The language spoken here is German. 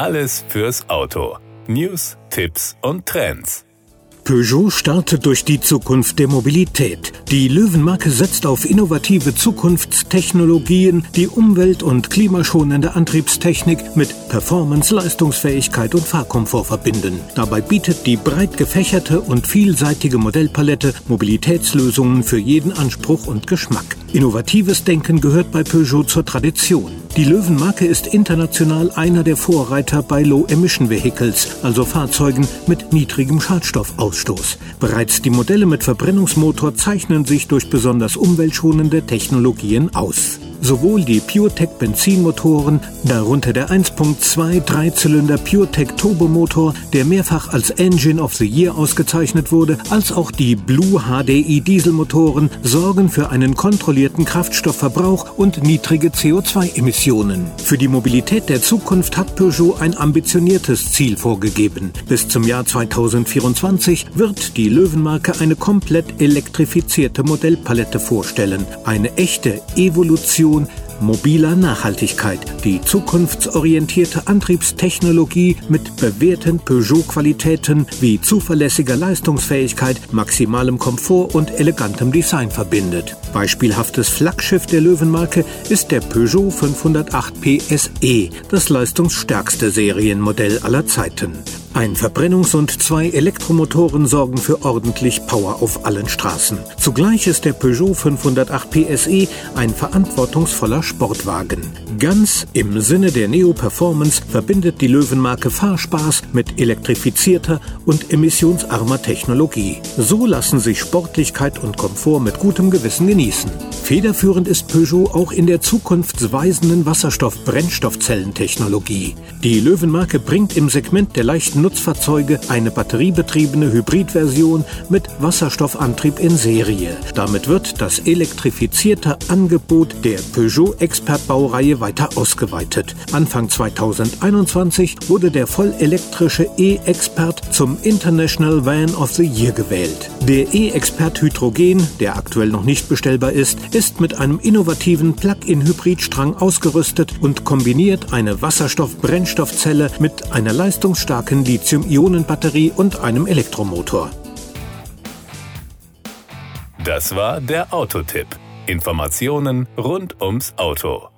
Alles fürs Auto. News, Tipps und Trends. Peugeot startet durch die Zukunft der Mobilität. Die Löwenmarke setzt auf innovative Zukunftstechnologien, die umwelt- und klimaschonende Antriebstechnik mit Performance, Leistungsfähigkeit und Fahrkomfort verbinden. Dabei bietet die breit gefächerte und vielseitige Modellpalette Mobilitätslösungen für jeden Anspruch und Geschmack. Innovatives Denken gehört bei Peugeot zur Tradition. Die Löwenmarke ist international einer der Vorreiter bei Low-Emission Vehicles, also Fahrzeugen mit niedrigem Schadstoffausstoß. Bereits die Modelle mit Verbrennungsmotor zeichnen sich durch besonders umweltschonende Technologien aus. Sowohl die PureTech Benzinmotoren, darunter der 1.2 Dreizylinder PureTech Turbomotor, der mehrfach als Engine of the Year ausgezeichnet wurde, als auch die Blue HDI Dieselmotoren sorgen für einen kontrollierten Kraftstoffverbrauch und niedrige CO2-Emissionen. Für die Mobilität der Zukunft hat Peugeot ein ambitioniertes Ziel vorgegeben. Bis zum Jahr 2024 wird die Löwenmarke eine komplett elektrifizierte Modellpalette vorstellen. Eine echte Evolution Innovation, mobiler Nachhaltigkeit, die zukunftsorientierte Antriebstechnologie mit bewährten Peugeot-Qualitäten wie zuverlässiger Leistungsfähigkeit, maximalem Komfort und elegantem Design verbindet. Beispielhaftes Flaggschiff der Löwenmarke ist der Peugeot 508 PSE, das leistungsstärkste Serienmodell aller Zeiten. Ein Verbrennungs- und zwei Elektromotoren sorgen für ordentlich Power auf allen Straßen. Zugleich ist der Peugeot 508 PSE ein verantwortungsvoller Sportwagen. Ganz im Sinne der Neo Performance verbindet die Löwenmarke Fahrspaß mit elektrifizierter und emissionsarmer Technologie. So lassen sich Sportlichkeit und Komfort mit gutem Gewissen genießen. Federführend ist Peugeot auch in der zukunftsweisenden Wasserstoff-Brennstoffzellentechnologie. Die Löwenmarke bringt im Segment der leichten Nutzfahrzeuge eine batteriebetriebene Hybridversion mit Wasserstoffantrieb in Serie. Damit wird das elektrifizierte Angebot der Peugeot Expert Baureihe weiter ausgeweitet. Anfang 2021 wurde der vollelektrische E-Expert zum International Van of the Year gewählt. Der E-Expert Hydrogen, der aktuell noch nicht bestellbar ist, ist mit einem innovativen Plug-in-Hybridstrang ausgerüstet und kombiniert eine Wasserstoff-Brennstoffzelle mit einer leistungsstarken Lithium-Ionen-Batterie und einem Elektromotor. Das war der Autotipp. Informationen rund ums Auto.